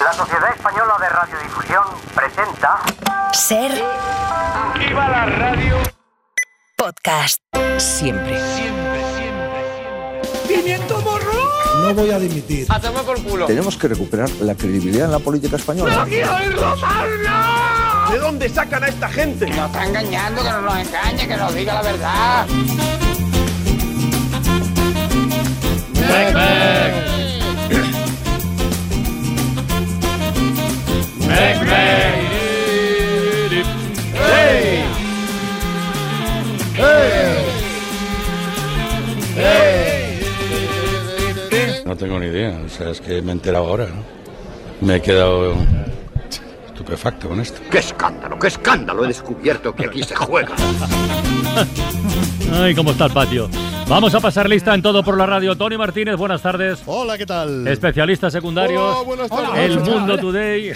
La Sociedad Española de Radiodifusión presenta Ser ¡Viva la radio! podcast. Siempre. ¡Pimiento morro! No voy a dimitir. ¡Hacemos por culo! Tenemos que recuperar la credibilidad en la política española. quiero oírlo ¿De dónde sacan a esta gente? Nos está engañando, que no nos engañe, que nos diga la verdad. No tengo ni idea, o sea, es que me he enterado ahora, ¿no? Me he quedado estupefacto con esto. ¡Qué escándalo, qué escándalo! He descubierto que aquí se juega. Ay, cómo está el patio. Vamos a pasar lista en todo por la radio. Tony Martínez, buenas tardes. Hola, ¿qué tal? Especialistas secundarios. Hola, buenas tardes. El Mundo Today.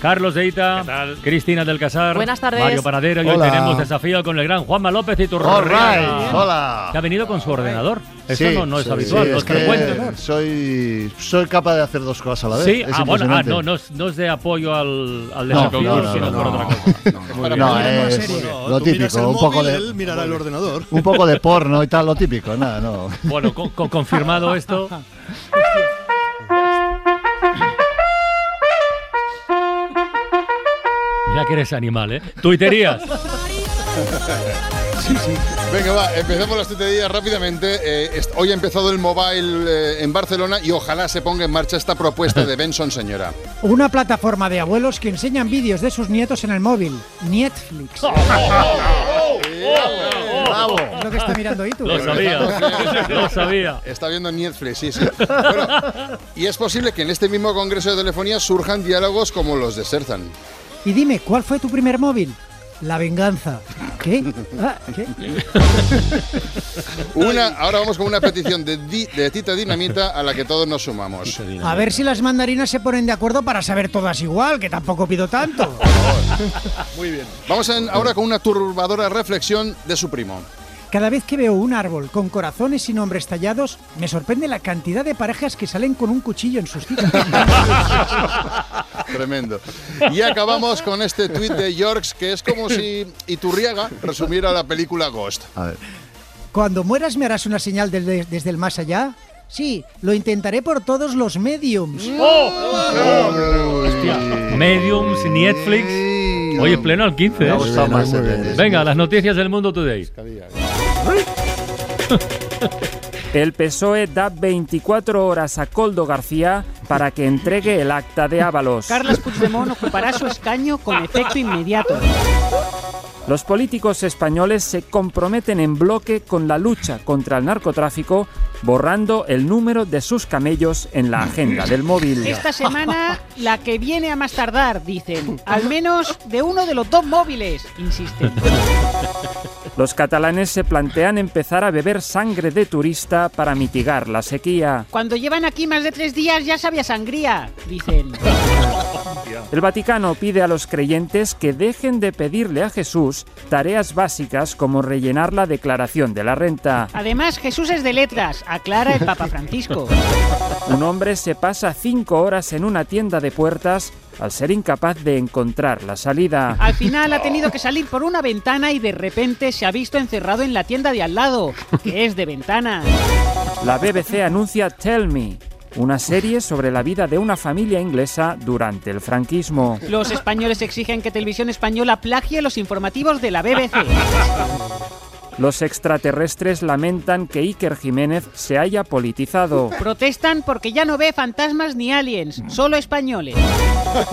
Carlos Deita. Cristina del Casar. Buenas tardes. Mario Panadero. Y hoy Hola. tenemos desafío con el gran Juanma López y tu All right. Hola. Que ha venido con su ordenador. Eso Sí, no, no es sí, habitual. sí, es que soy, soy capaz de hacer dos cosas a la vez. Sí, Es ah, bueno, ah, no, no, es, no es de apoyo al, al desafío, no, no, sino no, por otra cosa. No, es lo típico, un poco de mirará el ordenador. un poco de porno y tal, lo típico, nada, no. Bueno, co- co- confirmado esto. Ya que eres animal, ¿eh? Tuiterías. Venga, va, empecemos las tuterías rápidamente. Eh, hoy ha empezado el mobile eh, en Barcelona y ojalá se ponga en marcha esta propuesta de Benson, señora. Una plataforma de abuelos que enseñan vídeos de sus nietos en el móvil. Netflix. Bravo. Es lo que está mirando ahí tú. Lo sabía. Lo sabía. Está viendo Netflix, sí, sí. Bueno, y es posible que en este mismo congreso de telefonía surjan diálogos como los de Serzan. Y dime, ¿cuál fue tu primer móvil? La venganza. ¿Qué? Ah, ¿qué? Una, ahora vamos con una petición de, Di- de Tita Dinamita a la que todos nos sumamos. A ver si las mandarinas se ponen de acuerdo para saber todas igual, que tampoco pido tanto. Vamos en- ahora con una turbadora reflexión de su primo. Cada vez que veo un árbol con corazones y nombres tallados, me sorprende la cantidad de parejas que salen con un cuchillo en sus citas. Tremendo. Y acabamos con este tuit de Yorks que es como si Iturriaga resumiera la película Ghost. A ver. Cuando mueras me harás una señal desde, desde el más allá. Sí, lo intentaré por todos los mediums. Hostia. Mediums, Netflix. Hoy en pleno al 15, Me ha ¿eh? Venga, las noticias del mundo today. El PSOE da 24 horas a Coldo García para que entregue el acta de Ábalos. Carles Puigdemont ocupará su escaño con efecto inmediato. Los políticos españoles se comprometen en bloque con la lucha contra el narcotráfico, borrando el número de sus camellos en la agenda del móvil. Esta semana, la que viene a más tardar, dicen. Al menos de uno de los dos móviles, insisten. Los catalanes se plantean empezar a beber sangre de turista para mitigar la sequía. Cuando llevan aquí más de tres días ya sabía sangría, dicen. El Vaticano pide a los creyentes que dejen de pedirle a Jesús tareas básicas como rellenar la declaración de la renta. Además, Jesús es de letras, aclara el Papa Francisco. Un hombre se pasa cinco horas en una tienda de puertas al ser incapaz de encontrar la salida. Al final ha tenido que salir por una ventana y de repente se ha visto encerrado en la tienda de al lado, que es de ventanas. La BBC anuncia Tell Me, una serie sobre la vida de una familia inglesa durante el franquismo. Los españoles exigen que Televisión Española plagie los informativos de la BBC. Los extraterrestres lamentan que Iker Jiménez se haya politizado. Protestan porque ya no ve fantasmas ni aliens, solo españoles.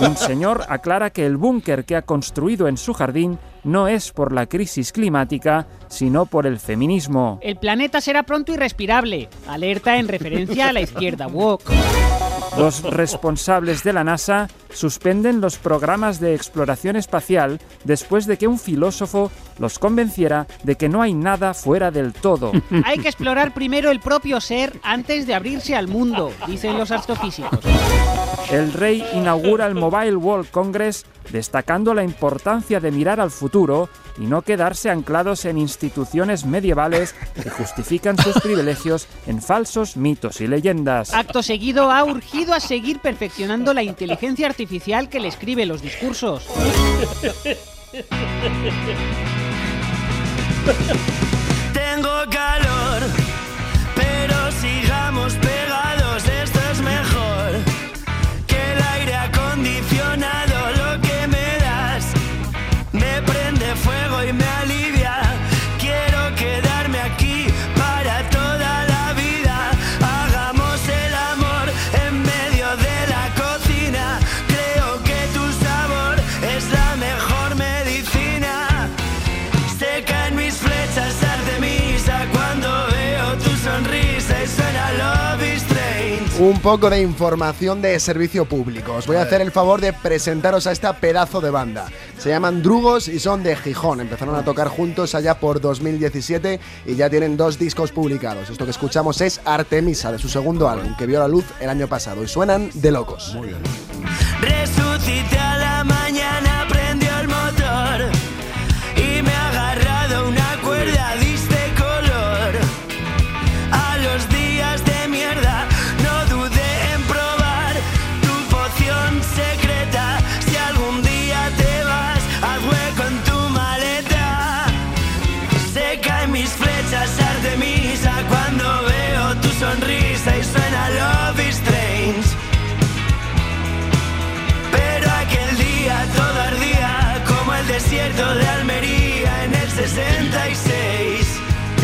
Un señor aclara que el búnker que ha construido en su jardín no es por la crisis climática, sino por el feminismo. El planeta será pronto irrespirable. Alerta en referencia a la izquierda woke. Los responsables de la NASA suspenden los programas de exploración espacial después de que un filósofo los convenciera de que no hay nada fuera del todo. Hay que explorar primero el propio ser antes de abrirse al mundo, dicen los astrofísicos. el rey inaugura el Mobile World Congress destacando la importancia de mirar al futuro y no quedarse anclados en instituciones medievales que justifican sus privilegios en falsos mitos y leyendas. Acto seguido ha urgido a seguir perfeccionando la inteligencia artificial que le escribe los discursos. Ha ha ha! Un poco de información de servicio público. Os voy a hacer el favor de presentaros a esta pedazo de banda. Se llaman Drugos y son de Gijón. Empezaron a tocar juntos allá por 2017 y ya tienen dos discos publicados. Esto que escuchamos es Artemisa, de su segundo álbum, que vio la luz el año pasado. Y suenan de locos. Muy bien.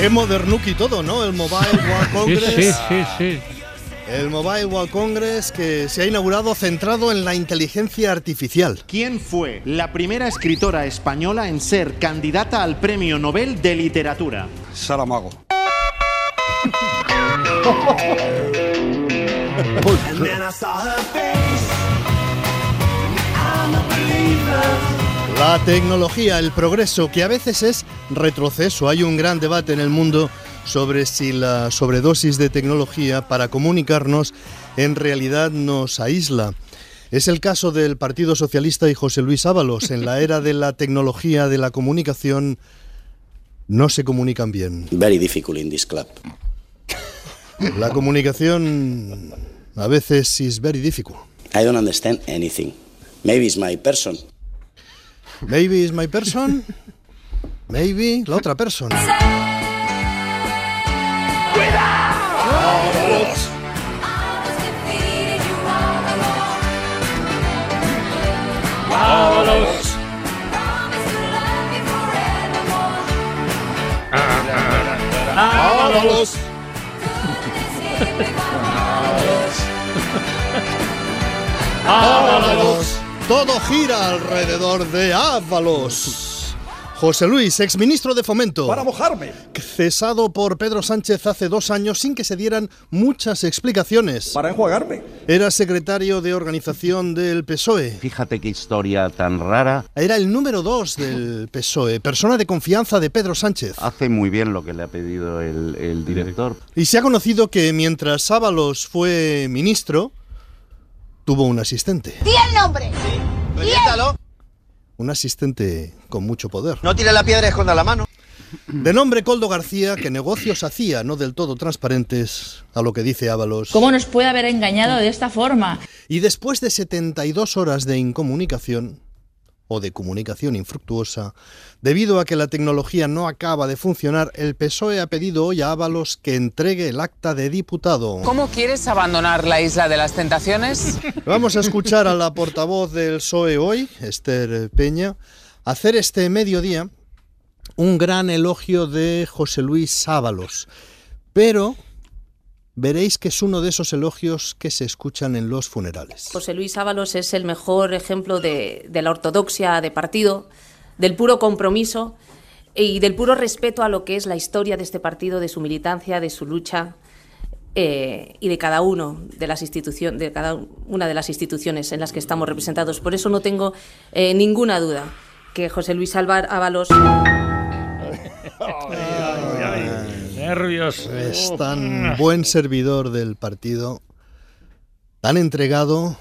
Qué modernuki todo, ¿no? El Mobile World Congress. Sí, sí, sí. El Mobile World Congress que se ha inaugurado centrado en la inteligencia artificial. ¿Quién fue la primera escritora española en ser candidata al Premio Nobel de Literatura? Saramago. And La tecnología, el progreso, que a veces es retroceso. Hay un gran debate en el mundo sobre si la sobredosis de tecnología para comunicarnos en realidad nos aísla. Es el caso del Partido Socialista y José Luis Ábalos. En la era de la tecnología de la comunicación no se comunican bien. Very difficult in this club. La comunicación a veces is very difficult. I don't understand anything. Maybe it's my person. Maybe is my person. Maybe la otra persona. Vámonos. Vámonos. Ábalos. Todo gira alrededor de Ábalos. José Luis, exministro de Fomento. Para mojarme. Cesado por Pedro Sánchez hace dos años sin que se dieran muchas explicaciones. Para enjuagarme. Era secretario de organización del PSOE. Fíjate qué historia tan rara. Era el número dos del PSOE, persona de confianza de Pedro Sánchez. Hace muy bien lo que le ha pedido el, el director. Y se ha conocido que mientras Ábalos fue ministro, tuvo un asistente. ¡Di el nombre! Proyectalo. Un asistente con mucho poder. No tire la piedra y esconda la mano. De nombre Coldo García, que negocios hacía no del todo transparentes, a lo que dice Ábalos. ¿Cómo nos puede haber engañado de esta forma? Y después de 72 horas de incomunicación, o de comunicación infructuosa, debido a que la tecnología no acaba de funcionar, el PSOE ha pedido hoy a Ábalos que entregue el acta de diputado. ¿Cómo quieres abandonar la isla de las tentaciones? Vamos a escuchar a la portavoz del PSOE hoy, Esther Peña, hacer este mediodía un gran elogio de José Luis Ábalos. Pero veréis que es uno de esos elogios que se escuchan en los funerales. José Luis Ábalos es el mejor ejemplo de, de la ortodoxia de partido, del puro compromiso y del puro respeto a lo que es la historia de este partido, de su militancia, de su lucha eh, y de cada uno de las instituciones, de cada una de las instituciones en las que estamos representados. Por eso no tengo eh, ninguna duda que José Luis Álvar Ábalos Nervios. Es tan buen servidor del partido, tan entregado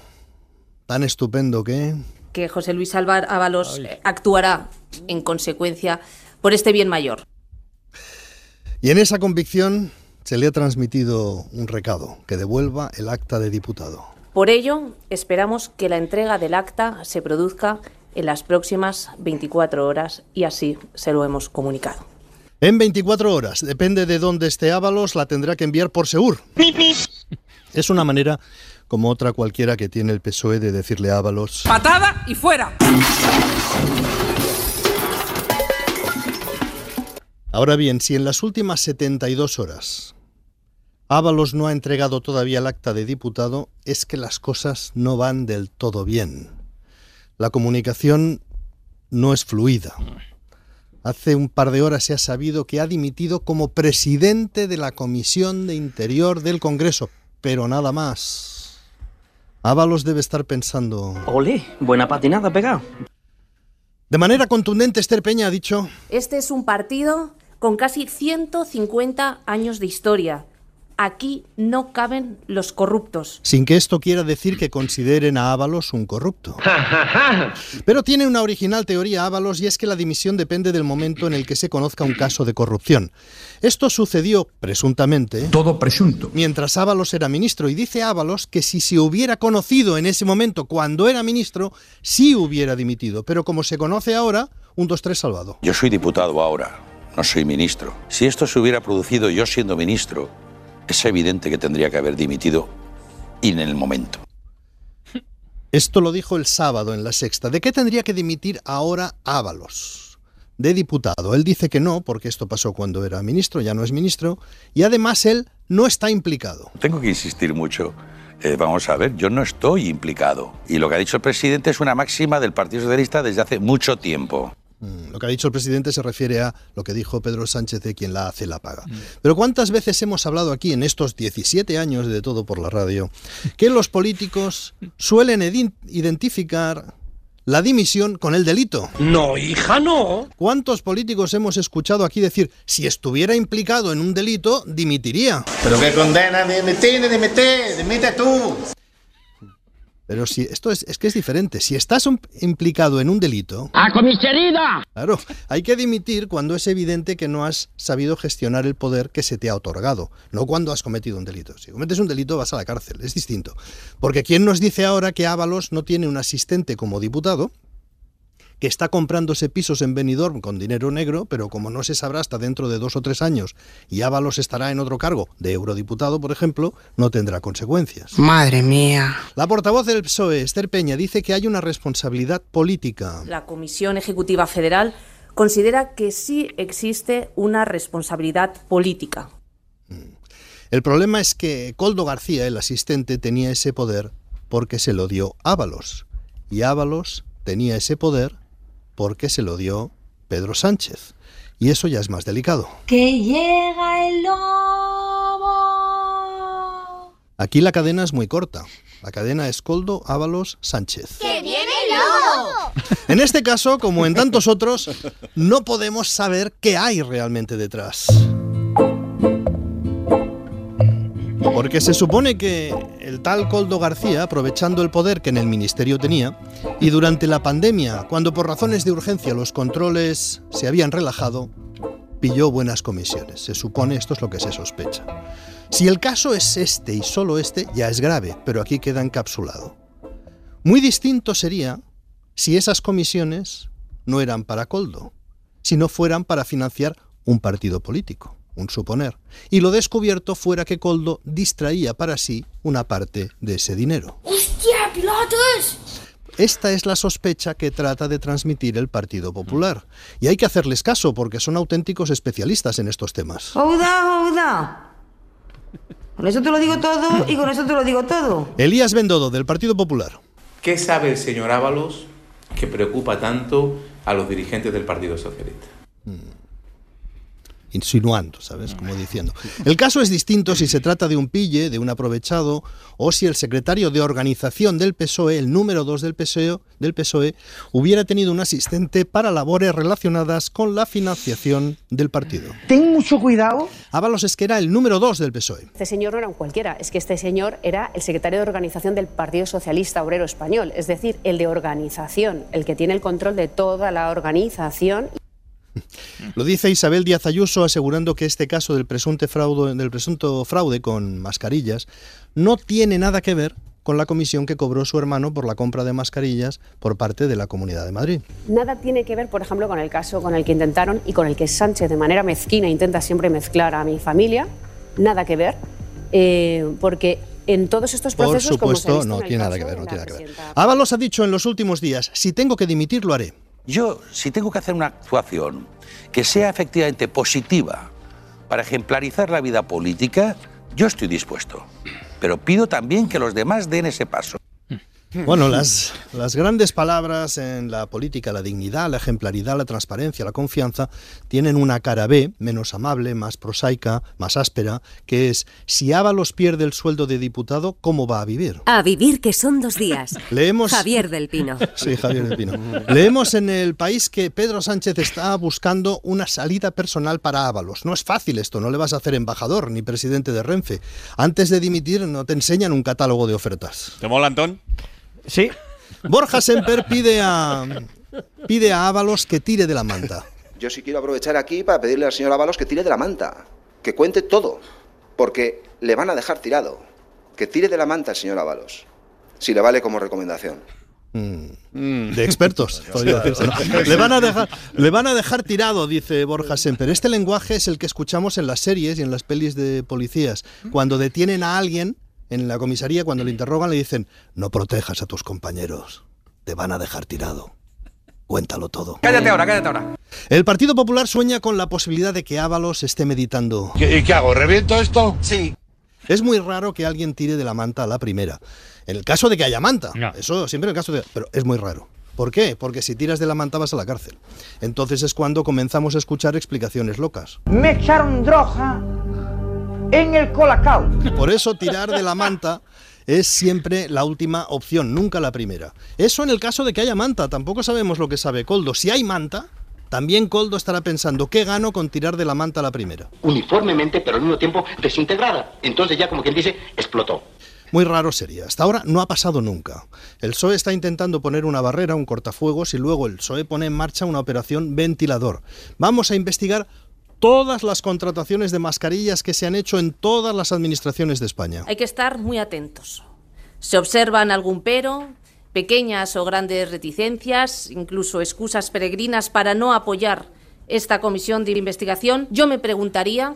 tan estupendo que... Que José Luis Ábalos actuará en consecuencia por este bien mayor. Y en esa convicción se le ha transmitido un recado, que devuelva el acta de diputado. Por ello, esperamos que la entrega del acta se produzca en las próximas 24 horas y así se lo hemos comunicado. En 24 horas, depende de dónde esté Ábalos, la tendrá que enviar por Segur. Es una manera como otra cualquiera que tiene el PSOE de decirle a Ábalos. Patada y fuera. Ahora bien, si en las últimas 72 horas Ábalos no ha entregado todavía el acta de diputado, es que las cosas no van del todo bien. La comunicación no es fluida. Hace un par de horas se ha sabido que ha dimitido como presidente de la Comisión de Interior del Congreso, pero nada más. Ábalos debe estar pensando... Ole, buena patinada pegado. De manera contundente, Esther Peña ha dicho... Este es un partido con casi 150 años de historia. Aquí no caben los corruptos. Sin que esto quiera decir que consideren a Ábalos un corrupto. Pero tiene una original teoría Ábalos y es que la dimisión depende del momento en el que se conozca un caso de corrupción. Esto sucedió, presuntamente, todo presunto, mientras Ábalos era ministro y dice Ábalos que si se hubiera conocido en ese momento cuando era ministro, sí hubiera dimitido, pero como se conoce ahora, un 2-3 salvado. Yo soy diputado ahora, no soy ministro. Si esto se hubiera producido yo siendo ministro, es evidente que tendría que haber dimitido y en el momento. Esto lo dijo el sábado en la sexta. ¿De qué tendría que dimitir ahora Ábalos? De diputado. Él dice que no, porque esto pasó cuando era ministro, ya no es ministro, y además él no está implicado. Tengo que insistir mucho. Eh, vamos a ver, yo no estoy implicado. Y lo que ha dicho el presidente es una máxima del Partido Socialista desde hace mucho tiempo. Mm, Lo que ha dicho el presidente se refiere a lo que dijo Pedro Sánchez de quien la hace la paga. Pero ¿cuántas veces hemos hablado aquí en estos 17 años de todo por la radio que los políticos suelen identificar la dimisión con el delito? No, hija, no. ¿Cuántos políticos hemos escuchado aquí decir si estuviera implicado en un delito dimitiría? Pero que condena, dimite, dimite, dimite tú. Pero si esto es, es que es diferente. Si estás un- implicado en un delito, ¡A comisaría! Claro, hay que dimitir cuando es evidente que no has sabido gestionar el poder que se te ha otorgado, no cuando has cometido un delito. Si cometes un delito vas a la cárcel, es distinto. Porque ¿quién nos dice ahora que Ábalos no tiene un asistente como diputado? Que está comprándose pisos en Benidorm con dinero negro, pero como no se sabrá hasta dentro de dos o tres años y Ábalos estará en otro cargo, de eurodiputado, por ejemplo, no tendrá consecuencias. Madre mía. La portavoz del PSOE, Esther Peña, dice que hay una responsabilidad política. La Comisión Ejecutiva Federal considera que sí existe una responsabilidad política. El problema es que Coldo García, el asistente, tenía ese poder porque se lo dio Ábalos. Y Ábalos tenía ese poder porque se lo dio Pedro Sánchez. Y eso ya es más delicado. Que llega el lobo. Aquí la cadena es muy corta. La cadena es Coldo, Ábalos, Sánchez. ¡Que viene el lobo! En este caso, como en tantos otros, no podemos saber qué hay realmente detrás. Porque se supone que el tal Coldo García, aprovechando el poder que en el ministerio tenía, y durante la pandemia, cuando por razones de urgencia los controles se habían relajado, pilló buenas comisiones. Se supone esto es lo que se sospecha. Si el caso es este y solo este, ya es grave, pero aquí queda encapsulado. Muy distinto sería si esas comisiones no eran para Coldo, sino fueran para financiar un partido político, un suponer, y lo descubierto fuera que Coldo distraía para sí una parte de ese dinero. ¡Hostia, pilotos! Esta es la sospecha que trata de transmitir el Partido Popular. Y hay que hacerles caso porque son auténticos especialistas en estos temas. Ouda, ouda. Con eso te lo digo todo y con eso te lo digo todo. Elías Bendodo, del Partido Popular. ¿Qué sabe el señor Ábalos que preocupa tanto a los dirigentes del Partido Socialista? Insinuando, ¿sabes? Como diciendo. El caso es distinto si se trata de un pille, de un aprovechado, o si el secretario de organización del PSOE, el número 2 del PSOE, del PSOE, hubiera tenido un asistente para labores relacionadas con la financiación del partido. Ten mucho cuidado. Ábalos es que era el número 2 del PSOE. Este señor no era un cualquiera, es que este señor era el secretario de organización del Partido Socialista Obrero Español, es decir, el de organización, el que tiene el control de toda la organización. Lo dice Isabel Díaz Ayuso asegurando que este caso del presunto fraude, del presunto fraude con mascarillas no tiene nada que ver con la comisión que cobró su hermano por la compra de mascarillas por parte de la Comunidad de Madrid. Nada tiene que ver, por ejemplo, con el caso con el que intentaron y con el que Sánchez de manera mezquina intenta siempre mezclar a mi familia. Nada que ver, eh, porque en todos estos Por procesos, como se supuesto, no tiene nada que ver, de no la tiene nada que ver. presidenta Ábalos ha dicho en los últimos días, si tengo que dimitir, lo haré. Yo, si tengo que hacer una actuación que sea efectivamente positiva para ejemplarizar la vida política, yo estoy dispuesto. Pero pido también que los demás den ese paso. Bueno, las, las grandes palabras en la política, la dignidad, la ejemplaridad, la transparencia, la confianza, tienen una cara B, menos amable, más prosaica, más áspera, que es, si Ábalos pierde el sueldo de diputado, ¿cómo va a vivir? A vivir que son dos días. Leemos... Javier del Pino. Sí, Javier del Pino. Leemos en el país que Pedro Sánchez está buscando una salida personal para Ábalos. No es fácil esto, no le vas a hacer embajador ni presidente de Renfe. Antes de dimitir no te enseñan un catálogo de ofertas. ¿Te mola, Antón? Sí. Borja Semper pide a pide a Ábalos que tire de la manta. Yo sí quiero aprovechar aquí para pedirle al señor Ábalos que tire de la manta, que cuente todo, porque le van a dejar tirado. Que tire de la manta el señor Ábalos, si le vale como recomendación. De expertos. Le van, a dejar, le van a dejar tirado, dice Borja Semper. Este lenguaje es el que escuchamos en las series y en las pelis de policías. Cuando detienen a alguien en la comisaría, cuando le interrogan, le dicen, no protejas a tus compañeros, te van a dejar tirado. Cuéntalo todo. Cállate ahora, cállate ahora. El Partido Popular sueña con la posibilidad de que Ábalos esté meditando. ¿Y qué hago? ¿Reviento esto? Sí. Es muy raro que alguien tire de la manta a la primera. En el caso de que haya manta. Eso siempre en el caso de... Pero es muy raro. ¿Por qué? Porque si tiras de la manta vas a la cárcel. Entonces es cuando comenzamos a escuchar explicaciones locas. Me echaron droga en el colacao. Por eso tirar de la manta es siempre la última opción, nunca la primera. Eso en el caso de que haya manta, tampoco sabemos lo que sabe Coldo. Si hay manta, también Coldo estará pensando, ¿qué gano con tirar de la manta la primera? uniformemente, pero al mismo tiempo desintegrada. Entonces ya como quien dice, explotó. Muy raro sería. Hasta ahora no ha pasado nunca. El PSOE está intentando poner una barrera, un cortafuegos, y luego el PSOE pone en marcha una operación ventilador. Vamos a investigar todas las contrataciones de mascarillas que se han hecho en todas las administraciones de España. Hay que estar muy atentos. Se observan algún pero, pequeñas o grandes reticencias, incluso excusas peregrinas para no apoyar esta comisión de investigación. Yo me preguntaría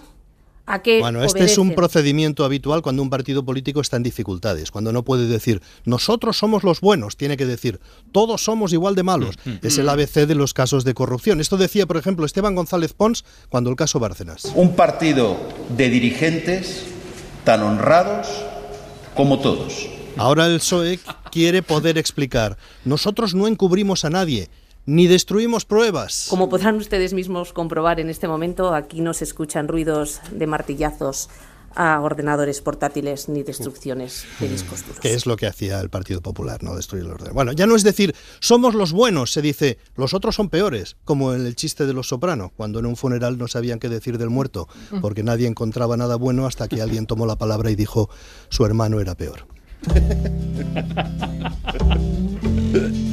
a qué Bueno, este es un procedimiento habitual cuando un partido político está en dificultades, cuando no puede decir nosotros somos los buenos, tiene que decir todos somos igual de malos. Es el ABC de los casos de corrupción. Esto decía, por ejemplo, Esteban González Pons cuando el caso Bárcenas. Un partido de dirigentes tan honrados como todos. Ahora el PSOE quiere poder explicar, nosotros no encubrimos a nadie, ni destruimos pruebas. Como podrán ustedes mismos comprobar en este momento, aquí no se escuchan ruidos de martillazos a ordenadores portátiles ni destrucciones de discos duros. que es lo que hacía el Partido Popular, no destruir el orden. Bueno, ya no es decir, somos los buenos, se dice, los otros son peores, como en el chiste de los soprano, cuando en un funeral no sabían qué decir del muerto, porque nadie encontraba nada bueno hasta que alguien tomó la palabra y dijo, su hermano era peor.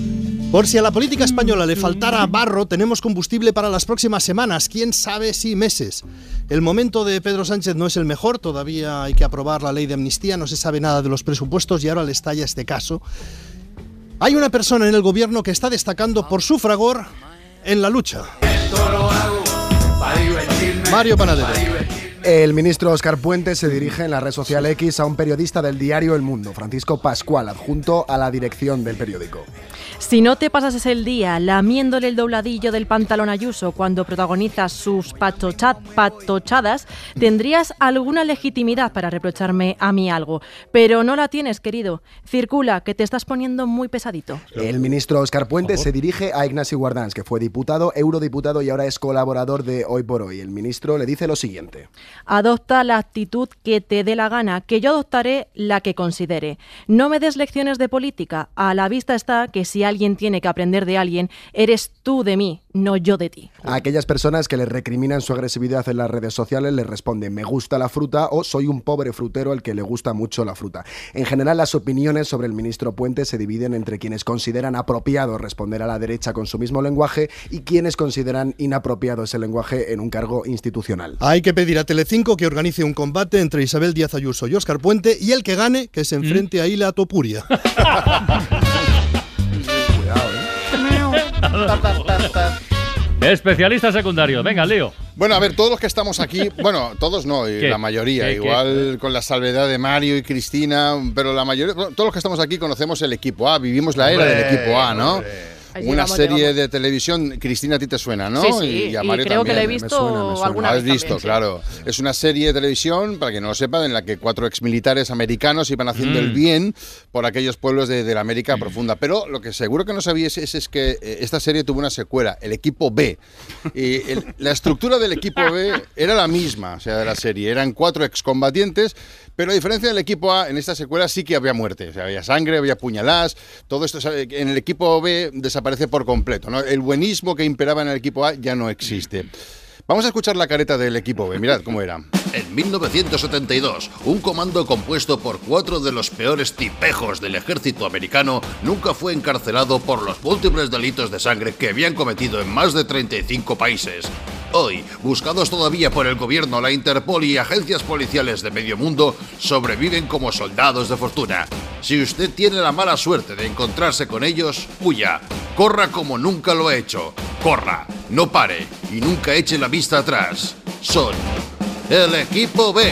Por si a la política española le faltara barro, tenemos combustible para las próximas semanas, quién sabe si meses. El momento de Pedro Sánchez no es el mejor, todavía hay que aprobar la ley de amnistía, no se sabe nada de los presupuestos y ahora le estalla este caso. Hay una persona en el gobierno que está destacando por su fragor en la lucha. Mario Panadero. El ministro Oscar Puente se dirige en la red social X a un periodista del diario El Mundo, Francisco Pascual, adjunto a la dirección del periódico. Si no te pasas el día lamiéndole el dobladillo del pantalón Ayuso cuando protagonizas sus patocha- patochadas, tendrías alguna legitimidad para reprocharme a mí algo. Pero no la tienes, querido. Circula, que te estás poniendo muy pesadito. El ministro Oscar Puente se dirige a Ignacio Guardans, que fue diputado, eurodiputado y ahora es colaborador de Hoy por Hoy. El ministro le dice lo siguiente. Adopta la actitud que te dé la gana, que yo adoptaré la que considere. No me des lecciones de política. A la vista está que si alguien tiene que aprender de alguien, eres tú de mí, no yo de ti. A aquellas personas que le recriminan su agresividad en las redes sociales les responde me gusta la fruta o soy un pobre frutero al que le gusta mucho la fruta. En general las opiniones sobre el ministro Puente se dividen entre quienes consideran apropiado responder a la derecha con su mismo lenguaje y quienes consideran inapropiado ese lenguaje en un cargo institucional. Hay que pedir a Telecinco que organice un combate entre Isabel Díaz Ayuso y Óscar Puente y el que gane que se enfrente a Ila Topuria. Especialista secundario. Venga, Leo. Bueno, a ver, todos los que estamos aquí, bueno, todos no, la mayoría, ¿Qué, qué? igual con la salvedad de Mario y Cristina, pero la mayoría, todos los que estamos aquí conocemos el equipo A, vivimos la era Hombre, del equipo A, ¿no? Ahí Una llegamos, serie llegamos. de televisión, Cristina, a ti te suena, ¿no? Sí, sí, y a y Mario creo que también. la he visto alguna Has vez visto, también, sí. claro. Es una serie de televisión, para que no lo sepan, en la que cuatro exmilitares americanos iban haciendo Mm. el bien por aquellos pueblos de, de la América profunda. Pero lo que seguro que no sabíais es, es que eh, esta serie tuvo una secuela, el equipo B. Y el- la estructura del equipo B era la misma, o sea, de la serie. Eran cuatro excombatientes, pero a diferencia del equipo A, en esta secuela sí que había muerte. O sea, había sangre, había puñaladas, todo esto. o sea, En el equipo B desaparece por completo. El buenismo que imperaba en el equipo A ya no existe. Vamos a escuchar la careta del equipo B. Mirad cómo era. En 1972, un comando compuesto por cuatro de los peores tipejos del ejército americano nunca fue encarcelado por los múltiples delitos de sangre que habían cometido en más de 35 países. Hoy, buscados todavía por el gobierno, la Interpol y agencias policiales de medio mundo, sobreviven como soldados de fortuna. Si usted tiene la mala suerte de encontrarse con ellos, huya. Corra como nunca lo ha hecho. Corra, no pare y nunca eche la vista atrás. Son el equipo B.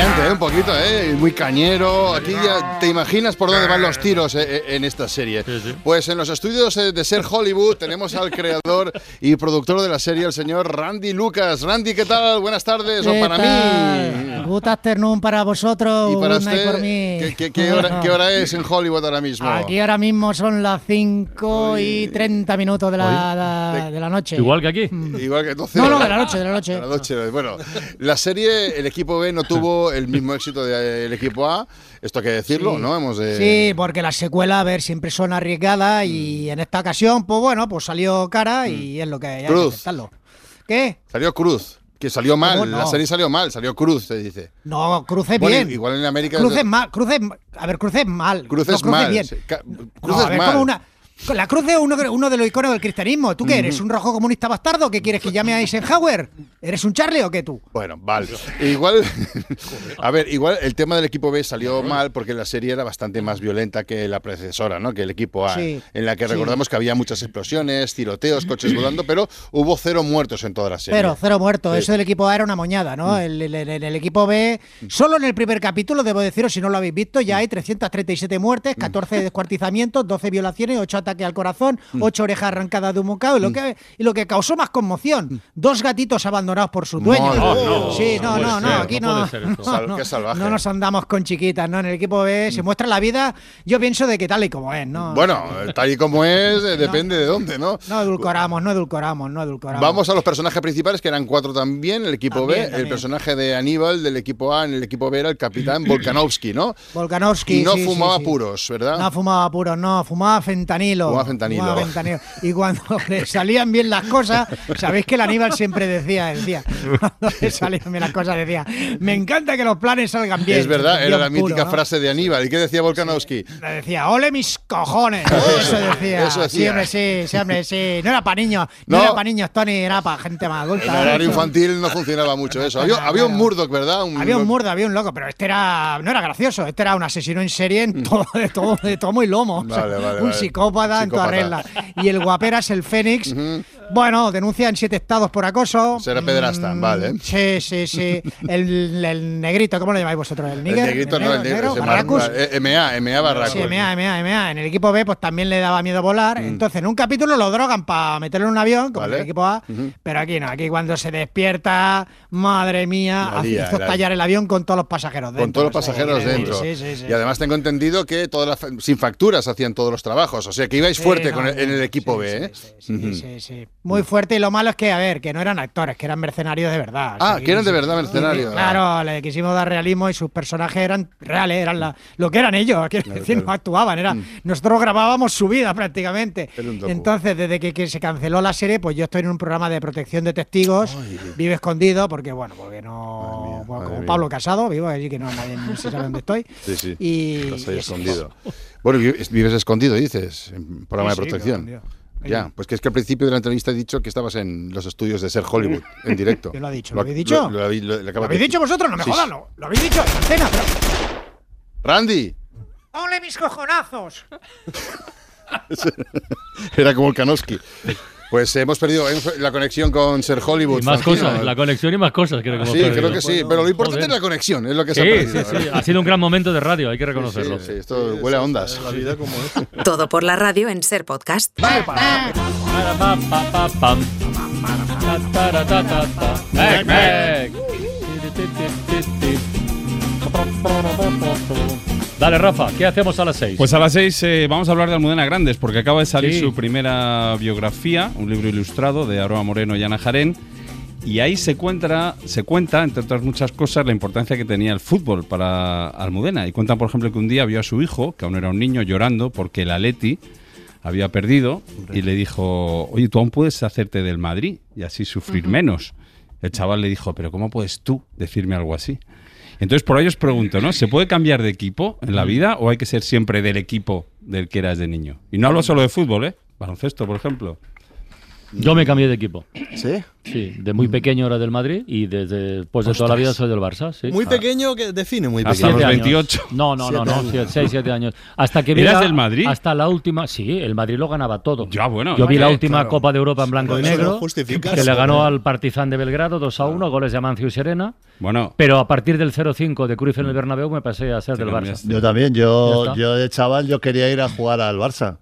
¿eh? un poquito, ¿eh? muy cañero. Aquí ya te imaginas por dónde van los tiros eh, eh, en esta serie. Pues en los estudios de Ser Hollywood tenemos al creador y productor de la serie, el señor Randy Lucas. Randy, ¿qué tal? Buenas tardes. O ¿Qué para mí. Good afternoon para vosotros, Y para good night usted, por mí. ¿qué, qué- qué hora, qué hora es en Hollywood ahora mismo? Aquí ahora mismo son las 5 y 30 minutos de la, de, de la noche. Igual que aquí. Igual que 12 No, no, horas. de la noche, de la noche. De la noche. Bueno, la serie, el equipo B no tuvo el mismo éxito del equipo A. Esto hay que decirlo, Sí. ¿no? Hemos. Sí, porque las secuelas, a ver, siempre son arriesgadas y en esta ocasión, pues bueno, pues salió cara y es lo que hay. hay que Cruz. ¿Qué? Salió Cruz. Que salió mal, ¿Cómo no? la serie salió mal, salió Cruz, se dice. No, cruce Bueno, bien. igual en América. Cruce mal, cruce, a ver, mal. Cruz no, es mal. bien. sí, ca- No, Cruz a es ver, mal. como una. La cruz es uno, uno de los iconos del cristianismo. ¿Tú qué eres? ¿Un rojo comunista bastardo? ¿Qué quieres que llame a Eisenhower? ¿Eres un Charlie o qué tú? Bueno, vale. Igual, a ver, igual el tema del equipo B salió mal porque la serie era bastante más violenta que la predecesora, ¿no? Que el equipo A, Sí, en la que sí. recordamos que había muchas explosiones, tiroteos, coches volando, pero hubo cero muertos en toda la serie. Cero, cero muertos. Sí. Eso del equipo A era una moñada, ¿no? El, el- el- el equipo B, solo en el primer capítulo, debo deciros, si no lo habéis visto, ya hay 337 muertes, 14 descuartizamientos, 12 violaciones, 8 ataques al corazón, 8 orejas arrancadas de un bocado. Y lo que, y lo que causó más conmoción, dos gatitos abandonados por sus dueños. Madre mía. sí, no, No no, puede no, ser, aquí no no. ser esto. no, Sal- no, qué salvaje. no nos andamos con chiquitas, ¿no? En el equipo B se muestra la vida, yo pienso de que tal y como es, ¿no? Bueno, tal y como es, depende de dónde, ¿no? No edulcoramos, no edulcoramos, no edulcoramos. Vamos a los personajes principales, que eran cuatro también, el equipo También, B. El personaje de Aníbal del equipo A en el equipo B era el capitán Volkanovski, ¿no? Volkanovski. Y no sí, sí, fumaba sí. puros, ¿verdad? No fumaba puros, no, fumaba fentanilo. Fumaba fentanilo. Fumaba fentanilo. Y cuando le salían bien las cosas, sabéis que el Aníbal siempre decía, decía, cuando le salían bien las cosas, decía, me encanta que los planes salgan bien. es verdad, era la puro, mítica ¿no? frase de Aníbal. ¿Y qué decía Volkanovski? Le decía, ole mis cojones. Eso decía. Eso Sí, hombre, sí. No era para niños, no, No. era para niños, Tony, era para gente más adulta. En horario infantil no funcionaba mucho eso. Había, había un Murdoch, ¿verdad? Había un murdo, había un loco, pero este era no era gracioso, este era un asesino en serie en todo, de todo, de tomo y lomo. O sea, Mm. Vale, vale, un vale. psicópata, en toda Psicópata. regla. Y el guaperas, el Fénix, Bueno, denuncia en siete estados por acoso. Será pederasta, Mm, vale. Sí, sí, sí. El, el negrito, ¿cómo lo llamáis vosotros? ¿El El níger? negrito no, el negro. ese Barracus. Mar- eh, MA, MA Barracus. Sí, MA, MA, MA. En el equipo B, pues también le daba miedo volar. Entonces, en un capítulo lo drogan para meterlo en un avión, como en Mm. El equipo A. Pero aquí no, aquí cuando se despierta, madre mía, lía, hizo la- estallar el avión con todos los pasajeros dentro. Con todos los o sea, pasajeros sí, dentro. Sí, sí, sí. Y además tengo entendido que todas las, sin facturas hacían todos los trabajos. O sea que ibais Sí, fuerte no, con el- en el sí, equipo B, ¿eh? Ujú. Sí, sí. Muy fuerte y lo malo es que, a ver, que no eran actores, que eran mercenarios de verdad. Ah, que eran de verdad mercenarios. Claro, le quisimos dar realismo y sus personajes eran reales, eran la- lo que eran ellos, quiero decir, no actuaban, era, nosotros grabábamos su vida prácticamente. Entonces, desde que, que se canceló la serie, pues yo estoy en un programa de protección de testigos, vivo escondido, porque bueno, porque no, bueno, como mía. Pablo Casado, vivo allí que no nadie se sabe dónde estoy. Sí, sí. Y, Estás ahí y eso. escondido. Bueno, vives, escondido, dices, en programa Sí, de protección. Ya, pues que es que al principio de la entrevista he dicho que estabas en los estudios de Ser Hollywood, en directo. ¿Quién lo ha dicho? ¿Lo habéis dicho? Lo, habéis- lo- le ¿Lo acabo de habéis decir. dicho vosotros? No me sí. lo, lo habéis dicho en antena, pero... ¡Randy! ¡Ole mis cojonazos! Era como el Kanoski. Pues hemos perdido la conexión con Ser Hollywood. Y más cosas, la conexión y más cosas creo que hemos Sí, perdido. creo que sí. Pero lo importante Joder. es la conexión, es lo que se Sí, ha sí, perdido. sí. ¿verdad? Ha sido un gran momento de radio, hay que reconocerlo. Sí, sí, esto huele a ondas. La vida como es. Todo por la radio en Ser Podcast. Dale, Rafa, ¿qué hacemos a las seis? Pues a las 6 vamos a hablar de Almudena Grandes, porque acaba de salir Sí. su primera biografía, un libro ilustrado de Aroa Moreno y Ana Jarén. Y ahí se cuenta, se cuenta, entre otras muchas cosas, la importancia que tenía el fútbol para Almudena. Y cuentan, por ejemplo, que un día vio a su hijo, que aún era un niño, llorando porque el Atleti había perdido y le dijo, oye, tú aún puedes hacerte del Madrid y así sufrir menos. El chaval le dijo, pero ¿cómo puedes tú decirme algo así? Entonces, por ahí os pregunto, ¿no? ¿Se puede cambiar de equipo en la vida o hay que ser siempre del equipo del que eras de niño? Y no hablo solo de fútbol, ¿eh? Baloncesto, por ejemplo. Yo me cambié de equipo. ¿Sí? Sí, de muy pequeño era del Madrid y desde pues de toda la vida soy del Barça, sí. Muy Ah. pequeño, que define muy Hasta pequeño. los Siete años. 28. No, no, no, no, años. siete- seis, siete años. Hasta que vi ¿Eras la- del Madrid? Hasta la última, sí, el Madrid lo ganaba todo. Ya, bueno. Yo vi la vale, última claro. Copa de Europa en blanco y no negro, que le ganó ¿eh? al Partizan de Belgrado 2 a 1, goles de Amancio y Serena. Bueno, Pero a partir del 0-5 de Cruyff en el Bernabéu me pasé a ser del. Barça. Yo también, yo, yo de chaval yo quería ir a jugar al Barça.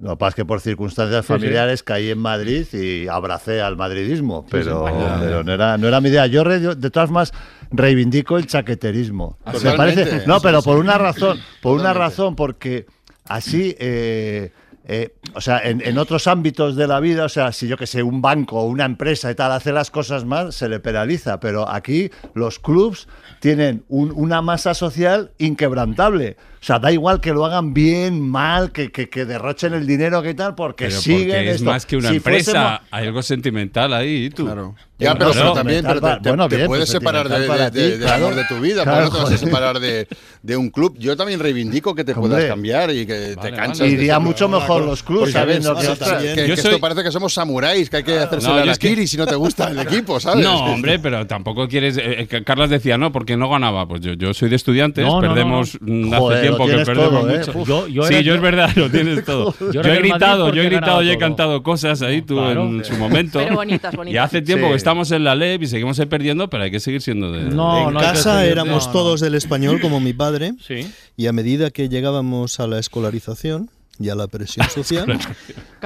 Lo que pasa es que por circunstancias Sí, familiares caí en Madrid y abracé al madridismo, pero, sí. pero no, era, no era mi idea. Yo, re- yo, de todas formas, reivindico el chaqueterismo. Me Totalmente. parece, no, pero por una razón, por una razón, porque así... eh, eh, o sea, en, en otros ámbitos de la vida, o sea, si yo que sé, un banco o una empresa y tal hace las cosas mal, se le penaliza. Pero aquí los clubs tienen un- una masa social inquebrantable. O sea, da igual que lo hagan bien, mal, que, que, que derrochen el dinero que tal, porque pero siguen porque es esto. más que una Si empresa. fuésemos- Hay algo sentimental ahí, tú. Claro. Ya, pero, claro, pero también pero te, puedes separar de, de- de- ti, del claro. amor de tu vida, Claro, pero no te vas a separar de, de un club. Yo también reivindico que te puedas cambiar y que te cansas. vale. Iría mucho mejor los clubs sabiendo ¿sabes? que, soy- esto parece que somos samuráis, que hay que hacerse No, la que- harakiri si no te gusta el equipo, ¿sabes? No, hombre, pero tampoco quieres. eh, eh, Carlas decía, no, porque no ganaba. Pues yo, yo soy de estudiantes, No, no, perdemos mm, hace Joder, tiempo que perdemos todo, ¿eh? mucho. Uf. Yo, yo sí, yo es verdad, lo tienes todo. Yo he gritado, yo he gritado y he cantado cosas ahí tú Claro. en su momento. Pero bonitas, Y bonitas. hace tiempo Sí. que estamos en la LEP y seguimos ahí perdiendo, pero hay que seguir siendo de. No, en no casa éramos no, no. todos del español como mi padre Sí. y a medida que llegábamos a la escolarización y a la presión social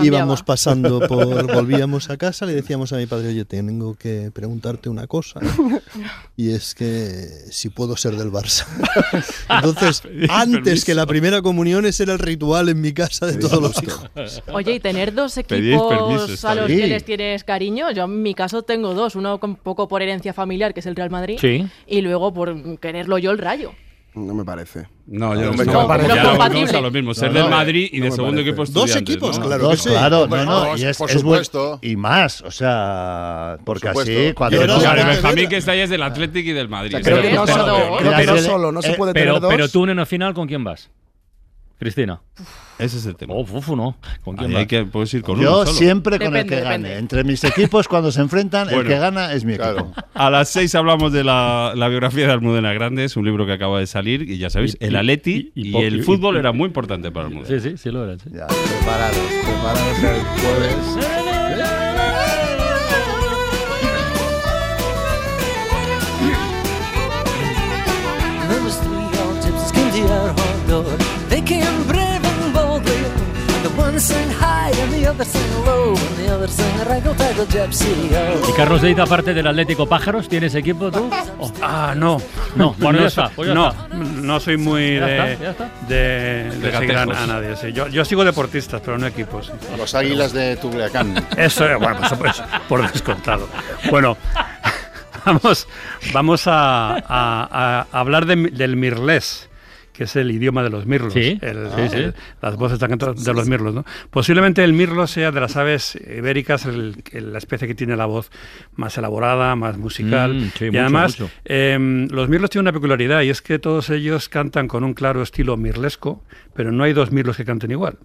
íbamos pasando por volvíamos a casa le decíamos a mi padre oye tengo que preguntarte una cosa y es que si puedo ser del Barça. Entonces antes que la primera comunión ese era el ritual en mi casa de todos los hijos. Oye, y tener dos equipos a los que les tienes cariño, yo en mi caso tengo dos, uno un poco por herencia familiar, que es el Real Madrid, Sí. y luego por quererlo yo el Rayo. No me parece. No, yo no, hombre, no, no, no, pero ya es compatible. lo mismo. Ser No, del no, Madrid y no de me segundo parece. equipo Dos equipos, ¿no? claro Dos, que sí. claro, Bueno, no, no, y es, por es supuesto. y más, o sea, porque Por así cuando de Claro. Benjamín que está ahí es del Athletic y del Madrid. No es Pero no Pero- solo, no se puede Pero, tener dos. pero tú en una final, ¿con quién vas? Cristina. Ese es el tema. Oh, uf, no. ¿Con quién Ahí hay que, puedes ir con yo uno solo. siempre con Depende, el que depende. gane. Entre mis equipos cuando se enfrentan, el Bueno, que gana es mi equipo. claro. A las seis hablamos de la, la biografía de Almudena Grandes, un libro que acaba de salir y ya sabéis, Y- el y- Atleti y- y y, po- el y- fútbol y- era muy importante para Almudena. Sí, sí, sí lo era. sí. Ya, preparados, preparados el jueves. Y Carlos Deita, aparte del Atlético Pájaros, ¿tienes equipo tú? Oh. Ah, no. No, bueno, no, ya está, pues ya no, está. no soy muy Ya de, está, ya está. de, de De seguir a, a nadie. sí. Yo, yo sigo deportistas, pero no equipos. Los águilas de Tubriacán. Eso, eh, bueno, eso pues, por descontado. Bueno, vamos, vamos a, a- a hablar de del mirlés que es el idioma de los mirlos, Sí, el- sí, sí. el- las voces de los mirlos. ¿no? Posiblemente el mirlo sea de las aves ibéricas el- la especie que tiene la voz más elaborada, más musical. Mm, y mucho, además, mucho. em, los mirlos tienen una peculiaridad y es que todos ellos cantan con un claro estilo mirlesco, pero no hay dos mirlos que canten igual.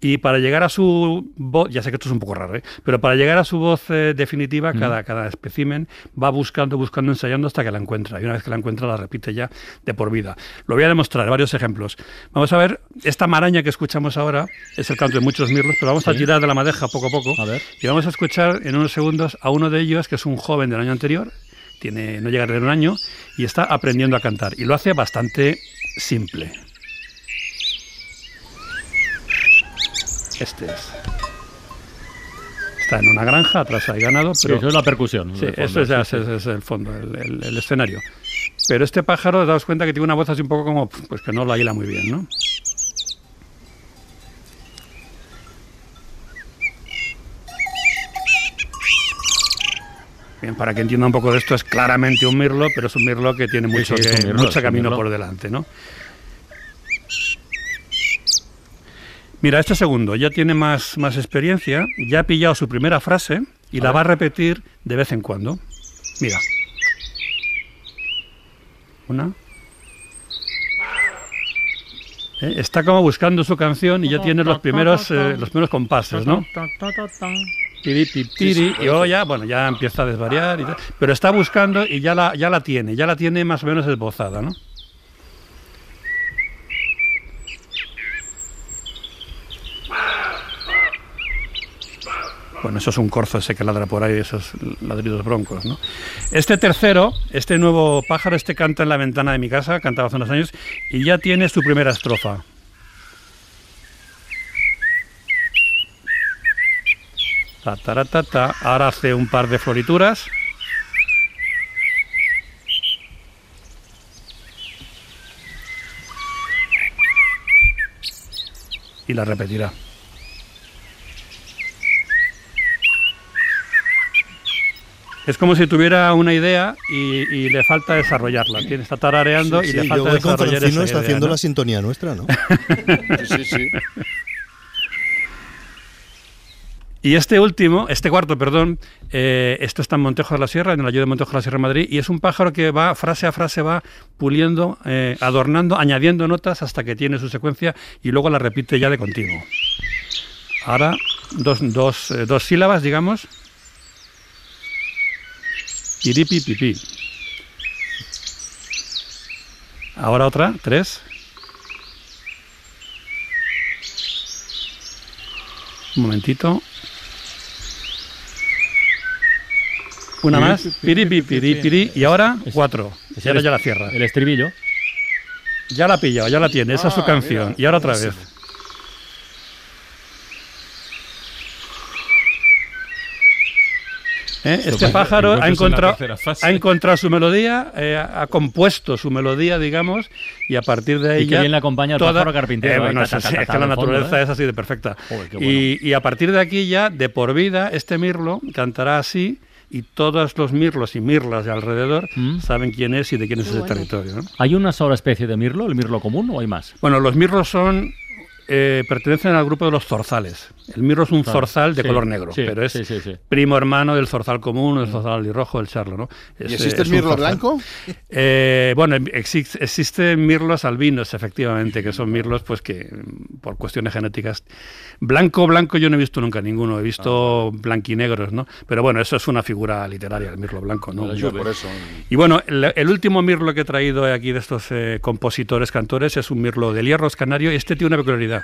Y para llegar a su voz, ya sé que esto es un poco raro, ¿eh? pero para llegar a su voz eh, definitiva, Mm. cada, cada espécimen va buscando, buscando, ensayando hasta que la encuentra. Y una vez que la encuentra, la repite ya de por vida. Lo voy a demostrar, varios ejemplos. Vamos a ver, esta maraña que escuchamos ahora es el canto de muchos mirlos, pero vamos a tirar de la madeja poco a poco. A ver. Y vamos a escuchar en unos segundos a uno de ellos, que es un joven del año anterior, tiene, no llega a tener un año, y está aprendiendo a cantar. Y lo hace bastante simple. Este es. Está en una granja, atrás hay ganado, Sí, pero... eso es la percusión, Sí, fondo, eso es, sí, sí. ese es el fondo, el, el- el escenario. Pero este pájaro, daos cuenta que tiene una voz así un poco como, pues que no la hila muy bien, ¿no? Bien, para que entienda un poco de esto, es claramente un mirlo, pero es un mirlo que tiene mucho, sí, es que- mirlo, mucho es camino por delante, ¿no? Mira, este segundo ya tiene más, más experiencia, ya ha pillado su primera frase y la va a repetir de vez en cuando. Mira. Una. Eh, Está como buscando su canción y ya tiene los primeros, eh, los primeros compases, ¿no? Piri, pi, piri, y luego ya, bueno, ya empieza a desvariar, y tal, pero está buscando y ya la, ya la tiene, ya la tiene más o menos esbozada, ¿no? Bueno, eso es un corzo ese que ladra por ahí, esos ladridos broncos, ¿no? Este tercero, este nuevo pájaro, este canta en la ventana de mi casa, cantaba hace unos años, y ya tiene su primera estrofa. Ta, tara, ta, ta. Ahora hace un par de florituras. Y la repetirá. Es como si tuviera una idea y, y le falta desarrollarla. Tiene, está tarareando Sí, y sí, le yo falta voy con desarrollar Francino, esa está idea, haciendo ¿no? la sintonía nuestra, ¿no? Sí, sí. Y este último, este cuarto, perdón, eh, esto está en Montejo de la Sierra, en el Ayudo de Montejo de la Sierra Madrid, y es un pájaro que va, frase a frase, va puliendo, eh, adornando, añadiendo notas hasta que tiene su secuencia y luego la repite ya de continuo. Ahora, dos, dos, eh, dos sílabas, digamos. Piripi, pipi. Ahora otra, tres. Un momentito. Una Piri, más. pi, pi, Piri, pi, pi, piri, piri. Y ahora cuatro. Y ahora ya la cierra. El estribillo. Ya la ha pillado, ya la tiene. Esa es su Ah, canción. y ahora otra vez. ¿Eh? Este pájaro ha que en la encontrado, ha encontrado su melodía, eh, ha compuesto su melodía, digamos, y a partir de ahí Y ya bien le acompaña el toda- pájaro carpintero, Eh, bueno, ta, es que la fondo, naturaleza ¿eh? es así de perfecta. Joder, qué bueno. y, y a partir de aquí ya, de por vida, este mirlo cantará así y todos los mirlos y mirlas de alrededor saben quién es y de quién es ese territorio. ¿no? ¿Hay una sola especie de mirlo, el mirlo común, o hay más? Bueno, los mirlos son eh, pertenecen al grupo de los zorzales. El mirlo es un Claro, zorzal de sí, color negro, sí, pero es sí, sí, sí. primo hermano del zorzal común, del zorzal alirrojo, del charlo, ¿no? ¿Y existe el mirlo blanco? Eh, bueno, exi- existen mirlos albinos, efectivamente, que son mirlos, pues que mm, por cuestiones genéticas. Blanco, blanco, yo no he visto nunca ninguno, he visto blanquinegros, ¿no? Pero bueno, eso es una figura literaria, el mirlo blanco, ¿no? Yo por eso. Y bueno, el, el último mirlo que he traído aquí de estos eh, compositores, cantores, es un mirlo del hierros canario y este tiene una peculiaridad.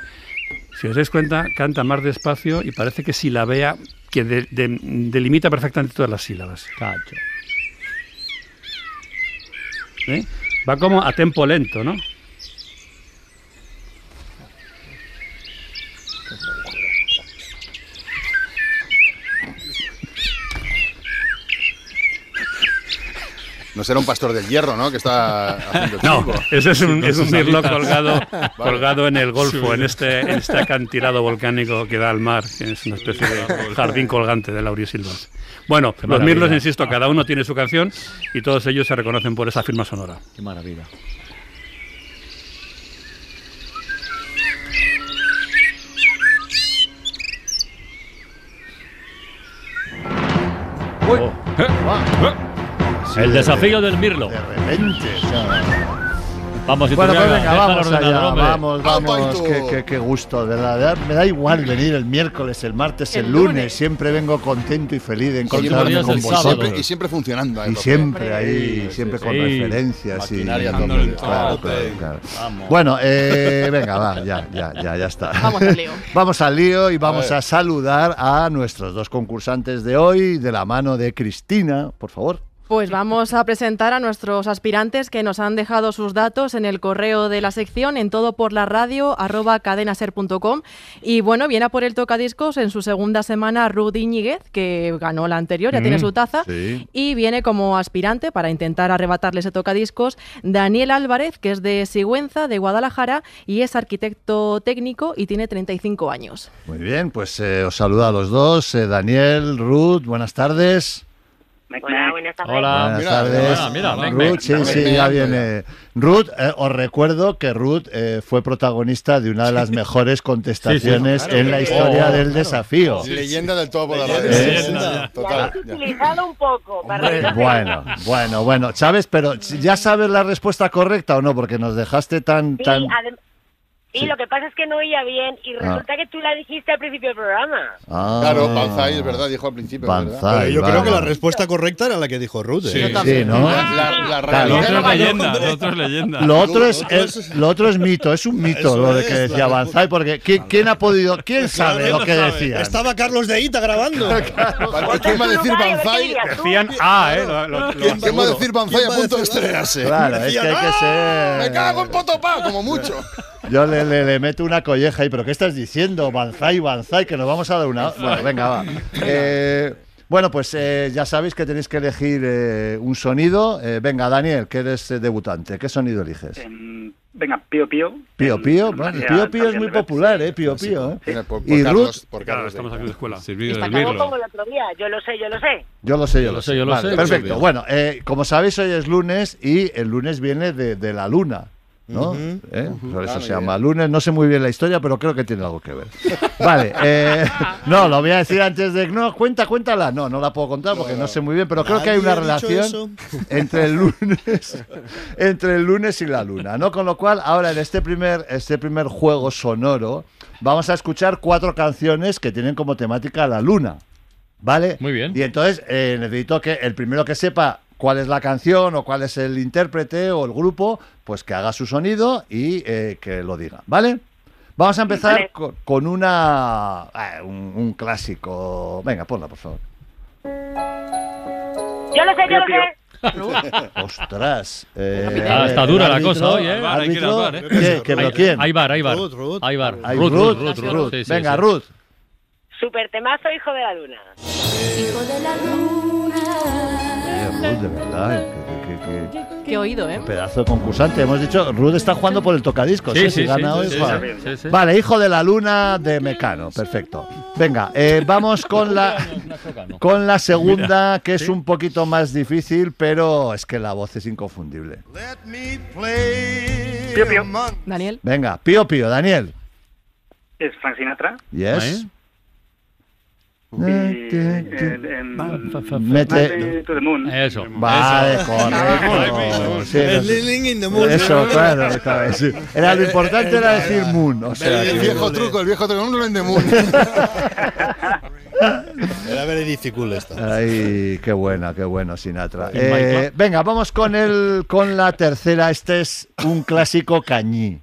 Si os dais cuenta, canta más despacio y parece que si la vea, que de- de- delimita perfectamente todas las sílabas. Cacho. ¿Eh? Va como a tempo lento, ¿no? No será un pastor del hierro, ¿no? Que está haciendo No, ese es un, Sí, es un mirlo colgado, Vale. colgado en el Golfo, Sí. en este, en este acantilado volcánico que da al mar, que es una especie de jardín colgante de laurisilvas. Bueno, Qué los maravilla. mirlos, insisto, cada uno tiene su canción y todos ellos se reconocen por esa firma sonora. Qué maravilla. Oh. El desafío del Mirlo. De repente, o sea, Vamos, Bueno, pues venga, vamos allá, vamos, vamos, qué, qué- qué gusto, de verdad. Me da igual venir el miércoles, el martes, el, El lunes. lunes. siempre vengo contento y feliz de encontrarme con vosotros. Siempre- y siempre funcionando, eh, Y siempre ahí, Sí, siempre sí, con sí. referencias. y- claro, claro, claro. Bueno, eh, venga, va, ya, ya, ya, ya está. Vamos al lío. Vamos al lío y vamos a saludar a nuestros dos concursantes de hoy, de la mano de Cristina, por favor. Pues vamos a presentar a nuestros aspirantes que nos han dejado sus datos en el correo de la sección en todo por la radio arroba cadenaser.com y bueno, viene a por el tocadiscos en su segunda semana Ruth Iñiguez, que ganó la anterior, ya tiene Mm, su taza, sí. y viene como aspirante para intentar arrebatarle ese tocadiscos Daniel Álvarez, que es de Sigüenza, de Guadalajara, y es arquitecto técnico y tiene 35 años. Muy bien, pues eh, os saludo a los dos. eh, Daniel, Ruth, buenas tardes. Hola, buenas tardes. Buenas Mira, tardes. mira, mira, Ruth, sí, sí, ya viene. Ruth, eh, os recuerdo que Ruth eh, fue protagonista de una de las mejores contestaciones claro, en la claro. historia Oh, del claro. desafío. Leyenda del todo por la radio. Leyenda. Total. Utilizado un poco para Eh, Bueno, bueno, bueno. ¿Sabes? Pero ¿ya sabes la respuesta correcta o no? Porque nos dejaste tan... Sí, tan... adem- sí, lo que pasa es que no oía bien y Ah. resulta que tú la dijiste al principio del programa. Ah. Claro, Banzai es verdad, dijo al principio. es verdad. Banzai, Pero yo creo vale. que la respuesta correcta era la que dijo Ruth. ¿eh? Sí, Yo también. sí, ¿no? La, la, la Claro. realidad- Lo otro es leyenda, lo otro es leyenda. Lo otro es, es- lo otro es mito, es un mito Eso lo de es, que decía la- Banzai, porque ¿quién, quién ha podido, quién sabe lo que decía? Estaba Carlos de Ita grabando. ¿Quién va a decir Banzai? Decían A, ¿eh? Lo- lo- ¿Quién, va a decir Banzai a punto de estrenarse? Claro, es que hay que ser. Me cago en Potopá, como mucho. Yo le, le- le meto una colleja ahí, pero ¿qué estás diciendo? Banzai, Banzai, que nos vamos a dar una. Bueno, venga, va. Eh, bueno, pues eh, ya sabéis que tenéis que elegir eh, un sonido. Eh, venga, Daniel, que eres eh, debutante, ¿qué sonido eliges? Em, venga, Pío Pío. Pío Pío, bueno, María Pío Pío es muy popular, ¿eh? Pío Pío, ¿eh? Mira, por- por Y Carlos- Ruth, por Claro, Carlos estamos aquí de escuela. Silbido del mirlo. como el otro día. Yo lo sé, yo lo sé. Yo lo sé, yo Yo lo sé. yo lo Vale, sé. Perfecto. Bueno, eh, como sabéis, hoy es lunes y el lunes viene de, de la luna. ¿No? ¿Eh? Por eso Ah, se llama lunes. No sé muy bien la historia, pero creo que tiene algo que ver. Vale. eh, no, lo voy a decir antes de. No, cuenta, cuéntala. No, no la puedo contar porque no, sé muy bien, pero creo que hay una relación entre el lunes, entre el lunes y la luna, ¿no? Con lo cual, ahora en este primer, este primer juego sonoro, vamos a escuchar cuatro canciones que tienen como temática la luna. ¿Vale? Muy bien. Y entonces eh, necesito que el primero que sepa cuál es la canción o cuál es el intérprete o el grupo, pues que haga su sonido y eh, que lo diga, ¿vale? Vamos a empezar Vale. con, con una eh, un, un clásico. Venga, ponla, por favor. Yo lo sé, yo lo sé. Ostras. eh, Ah, está dura la cosa hoy, ¿eh? Hay que ¿eh? ¿qué? ¿Que pero quién? Aybar, Aybar. Ruth, Ruth. Ruth, Ruth, Ruth, Venga, sí. Ruth. Super temazo, hijo de la luna. Oye, Ruth, de verdad. qué- qué- qué- Qué oído, ¿eh? pedazo de concursante. Hemos dicho, Ruth está jugando por el tocadiscos. Sí, ¿eh? sí, si gana sí, hoy, sí, vale. sí, sí, sí. Vale, hijo de la luna de Mecano, perfecto. Venga, eh, vamos con la con la segunda, que es un poquito más difícil, pero es que la voz es inconfundible. Pío Pío. Daniel. Venga, Pío Pío, Daniel. Es Frank Sinatra. Yes. Eh, em, Mete. Moon. Eso. Vale, correcto. Sí, Moon. Eso, claro. Era lo importante era decir Moon, o sea, El viejo truco, el viejo truco. No vende mundo. Era very difficult esta. Ay, qué buena, qué bueno, Sinatra. Eh, venga, vamos con el con la tercera. Este es un clásico cañí.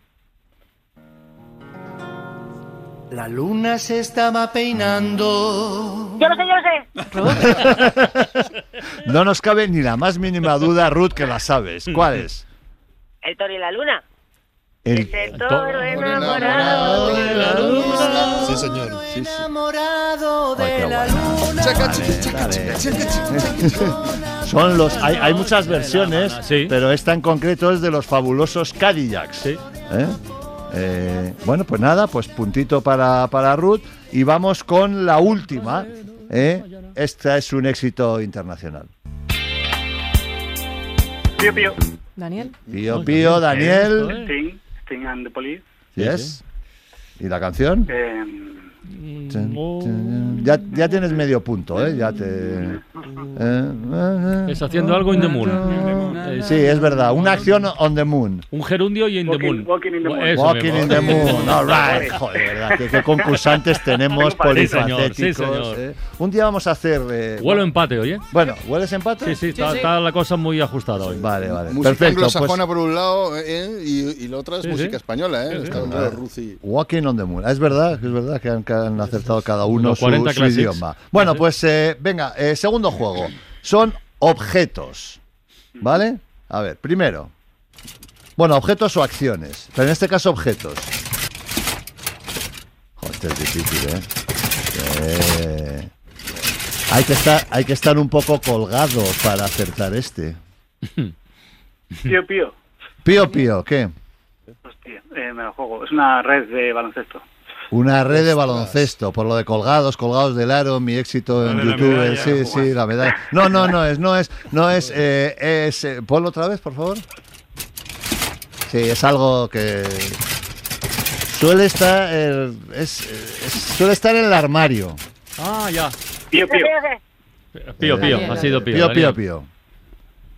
La luna se estaba peinando. Yo lo sé, yo lo sé. No nos cabe ni la más mínima duda, Ruth, que la sabes. ¿Cuál es? El toro y la luna. El, Ese toro enamorado de la luna. Sí, señor. Sí, sí. Enamorado Ay, de la luna. Dale, dale. Son los, hay, hay muchas versiones, pero esta en concreto es de los fabulosos Cadillacs. ¿eh? Eh, bueno, pues nada, pues puntito para, para Ruth. Y vamos con la última. ¿eh? Esta es un éxito internacional. Pío Pío. Daniel. Pío Pío, Daniel. Sting, Sting and the Police. Yes. ¿Y la canción? Eh, Ya, ya tienes medio punto, ¿eh? Ya te... eh, Es haciendo algo in the moon. Eh, Sí, es verdad. Una acción on the moon. Un gerundio y in the moon. Walking in the moon. Eso Walking mismo. in the moon. All right. Joder, ¿verdad? ¿Qué, qué concursantes tenemos polifacéticos. sí, señor. ¿eh? Un día vamos a hacer... eh, Huelo empate, oye. Bueno, ¿hueles empate? Sí, sí, está, la cosa muy ajustada hoy. Vale, vale. Música Perfecto. Pues, anglosajona por un lado y, y la otra es música española, ¿eh? Está Vale. Ruzi. Walking on the Moon. Ah, Es verdad, es verdad que han, que han acertado cada uno su, 40 su idioma. Bueno, pues venga, segundo juego. Son objetos. ¿Vale? A ver, primero. Bueno, objetos o acciones. Pero en este caso, objetos. Joder, este es difícil, ¿eh? Eh, Hay que, estar, hay que estar un poco colgado para acertar este. Pío Pío. Pío, pío, ¿qué? Hostia, eh, me lo juego. Es una red de baloncesto. Una red de baloncesto, por lo de colgados, colgados del aro, mi éxito en YouTube, medalla, sí, sí, la medalla. No, no, no es, no es, no es, eh, es, eh, ponlo otra vez, por favor. Sí, es algo que suele estar, eh, es, es- suele estar en el armario. Ah, ya. Pío Pío. Pío, pío, Eh, ha sido pío. Pío, pío, pío.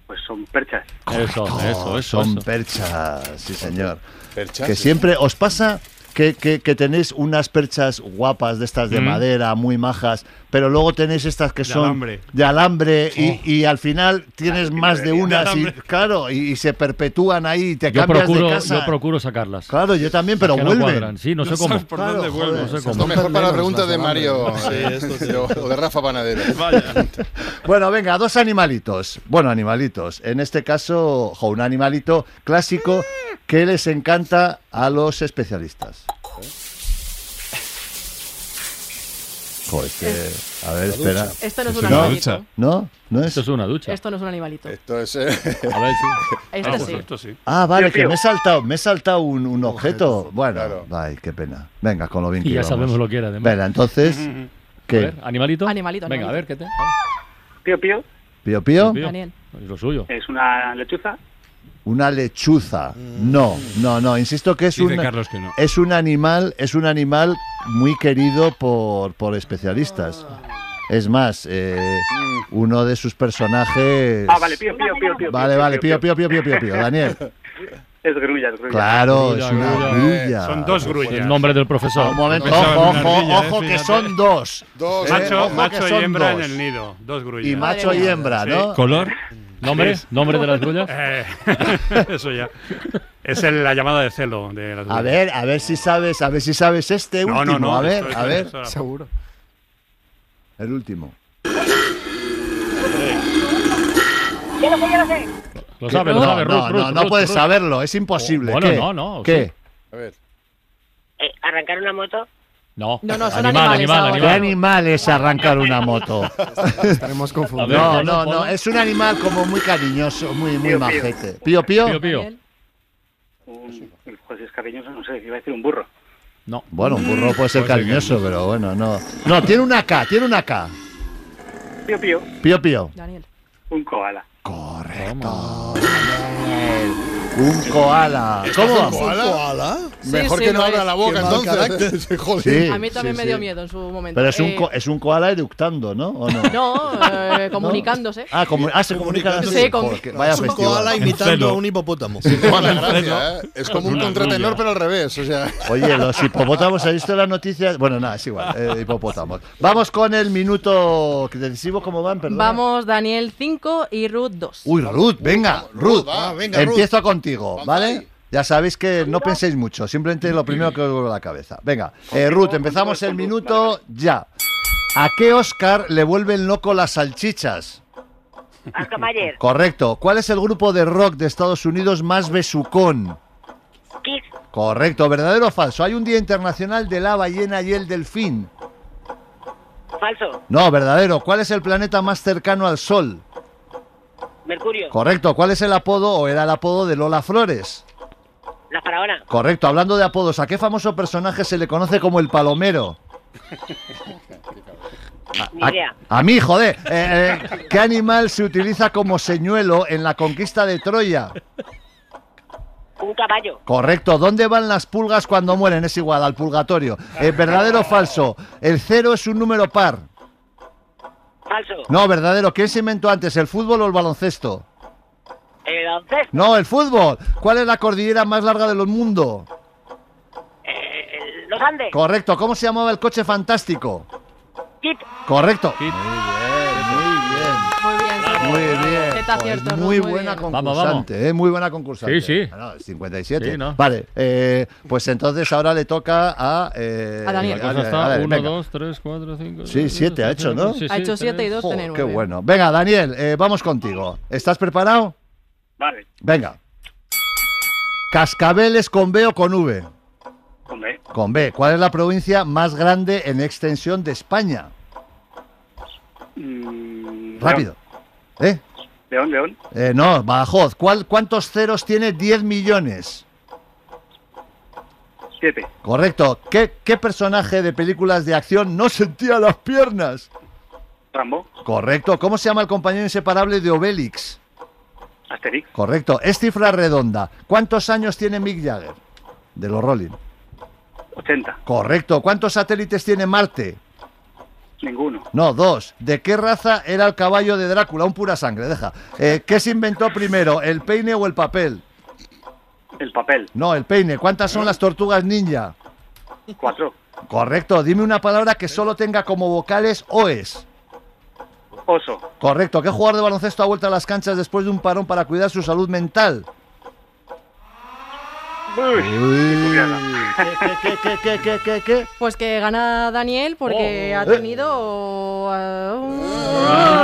Pues son perchas. Eso, eso, eso. Son eso. perchas, sí señor. Perchas, que sí. siempre os pasa que, que- que tenéis unas perchas guapas de estas de Mm. madera, muy majas, pero luego tenéis estas que De son alambre. de alambre y, y al final tienes más de de unas y, claro, y, y se perpetúan ahí y te Yo cambias procuro, de casa. yo procuro sacarlas. Claro, yo también, pero Que no vuelven. cuadran. Sí, no sé cómo. por Claro, dónde joder. No sé Esto cómo. mejor para la pregunta de Mario hambre. eh, Sí, esto sí. o de Rafa Panadero. Bueno, venga, dos animalitos. Bueno, animalitos. En este caso, jo, un animalito clásico que les encanta a los especialistas. Jo, a ver, espera. Esto no es Es un una animalito. ducha. ¿No? ¿No es? Esto es una ducha. Esto no es un animalito. Esto es. eh, A ver si. Esto Ah, sí. esto sí. Ah, vale, que me he saltado, me he saltado un, un objeto. Bueno, claro. ay, qué pena. Venga, con lo bien que Y ya íbamos. sabemos lo que era, además. Venga, entonces, A ¿qué? ver, animalito. Animalito, Venga, animalito. a ver, ¿qué te? Pío Pío ¿Pío Pío? Pío. Daniel. Es lo suyo. es una lechuza. Una lechuza. No, no, no. Insisto que es Dice un Carlos que no. es un animal, es un animal muy querido por, por especialistas. Es más, eh, uno de sus personajes. Ah, vale, Pío Pío Pío Pío. Vale, vale, pío, pío, pío, pío, pío, pío. Daniel. Es grulla, es grulla. Claro, Grulla, es una grulla. grulla. Son dos El grullas. nombre del profesor. Un momento, ojo, ojo, ardilla, ojo, eh, que son dos. Dos. Eh, Macho, macho y hembra dos. en el nido. Dos grullas. Y macho y hembra, Sí. ¿no? ¿Color? ¿Nombre? ¿Nombre de las grullas? Eh, eso ya. Es el- la llamada de celo de las A grullas. ver, a ver si sabes, a ver si sabes este No, último. no, no. a ver, a ver. Seguro. El último. Yo lo sé, yo lo sé. Lo sabe, no, lo sabe, no, Ruth, no, Ruth, no Ruth, puedes saberlo, es imposible. Bueno, ¿Qué? no, no, ¿Qué? sí. A ver. Eh, arrancar una moto. No, No, no, son animal, animales animal, ahora. ¿Qué animal. animal es arrancar una moto? Estaremos confundidos. No, no, no, es un animal como muy cariñoso, muy, muy majete. ¿Pío, pío? Pío, pío. Un, pues es cariñoso, no sé, iba a decir un burro. No. Bueno, un burro puede ser Puede ser cariñoso, pero bueno, no. No, tiene una K, tiene una K. Pío Pío, Pío, pío. Daniel. un koala. Correcto. Daniel. Un koala. ¿Cómo? ¿Koala? Sí, Mejor sí, que no abra la boca entonces. Joder. Sí, A mí también sí, me dio sí. miedo en su momento. Pero es un, Eh, co- es un koala eructando, ¿no? ¿O no? No, eh, comunicándose. Ah, comu- ah, se comunican así. Sí, con- Joder, que- vaya Es un festival. koala imitando a un hipopótamo. Gracia, ¿eh? Es como un contratenor, pero al revés. O sea, Oye, los hipopótamos, ¿has visto las noticias? Bueno, nada, es igual, eh, hipopótamos. Vamos con el minuto decisivo, ¿cómo van? Perdón. Vamos, Daniel 5 y Ruth 2. Uy, Ruth, venga, Ruth, va, venga, Ruth. empiezo contigo, ¿vale? Ya sabéis que no penséis mucho, simplemente lo primero que os vuelve a la cabeza. Venga, eh, Ruth, empezamos el minuto ya. ¿A qué Oscar le vuelven loco las salchichas? Mayer. Correcto. ¿Cuál es el grupo de rock de Estados Unidos más besucón? Kiss. Correcto, ¿verdadero o falso? Hay un Día Internacional de la Ballena y el Delfín. Falso. No, verdadero. ¿Cuál es el planeta más cercano al Sol? Mercurio. Correcto. ¿Cuál es el apodo o era el apodo de Lola Flores? La faraona. Correcto. Hablando de apodos, ¿a qué famoso personaje se le conoce como el Palomero? A, a mí, joder. Eh, eh, ¿Qué animal se utiliza como señuelo en la conquista de Troya? Un caballo. Correcto. ¿Dónde van las pulgas cuando mueren? Es igual, al purgatorio. Eh, ¿Verdadero o falso? El cero es un número par. Falso. No, verdadero. ¿Quién se inventó antes, el fútbol o el baloncesto? El baloncesto. No, el fútbol. ¿Cuál es la cordillera más larga del mundo? Eh, los Andes. Correcto. ¿Cómo se llamaba el coche fantástico? Kit. Correcto. Muy bien, Muy muy muy buena bien. concursante, Vamos, vamos. ¿eh? muy buena concursante. Sí, sí. Ah, no, 57. Sí, ¿no? Vale, eh, pues entonces ahora le toca a... eh, A Daniel. Pues a- está a- a- 1, venga. 2, 3, 4, 5. Sí, siete ha hecho, ¿no? Ha hecho siete y dos tiene qué nueve. bueno. Venga, Daniel, eh, vamos contigo. ¿Estás preparado? Vale, Venga. Cascabeles con B o con V. hombre. Con B. ¿Cuál es la provincia más grande en extensión de España? Mm, Rápido. ¿Eh? León, León. Eh, no, Badajoz. ¿Cuál, ¿Cuántos ceros tiene 10 millones? Siete. Correcto. ¿Qué, ¿Qué personaje de películas de acción no sentía las piernas? Rambo. Correcto. ¿Cómo se llama el compañero inseparable de Obélix? Asterix. Correcto. Es cifra redonda. ¿Cuántos años tiene Mick Jagger? De los Rolling. 80. Correcto. ¿Cuántos satélites tiene Marte? Ninguno. No, dos. ¿De qué raza era el caballo de Drácula? Un pura sangre, deja. Eh, ¿Qué se inventó primero, el peine o el papel? El papel. No, el peine. ¿Cuántas son las tortugas ninja? Cuatro. Correcto. Dime una palabra que solo tenga como vocales OES. Oso. Correcto. ¿Qué jugador de baloncesto ha vuelto a las canchas después de un parón para cuidar su salud mental? Uy. ¿Qué, qué, qué, qué, qué, qué? Pues que gana Daniel porque Oh. ha tenido. eh, un-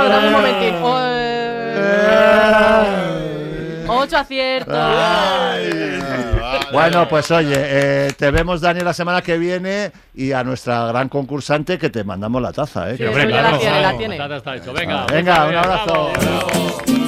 dame un momentín. Oh, eh, Ocho aciertos. Bueno, pues oye, eh, te vemos, Daniel, la semana que viene y a nuestra gran concursante que te mandamos la taza. ¿eh? Sí, la tiene, la tiene. Nada está hecho. Venga, Venga, un abrazo.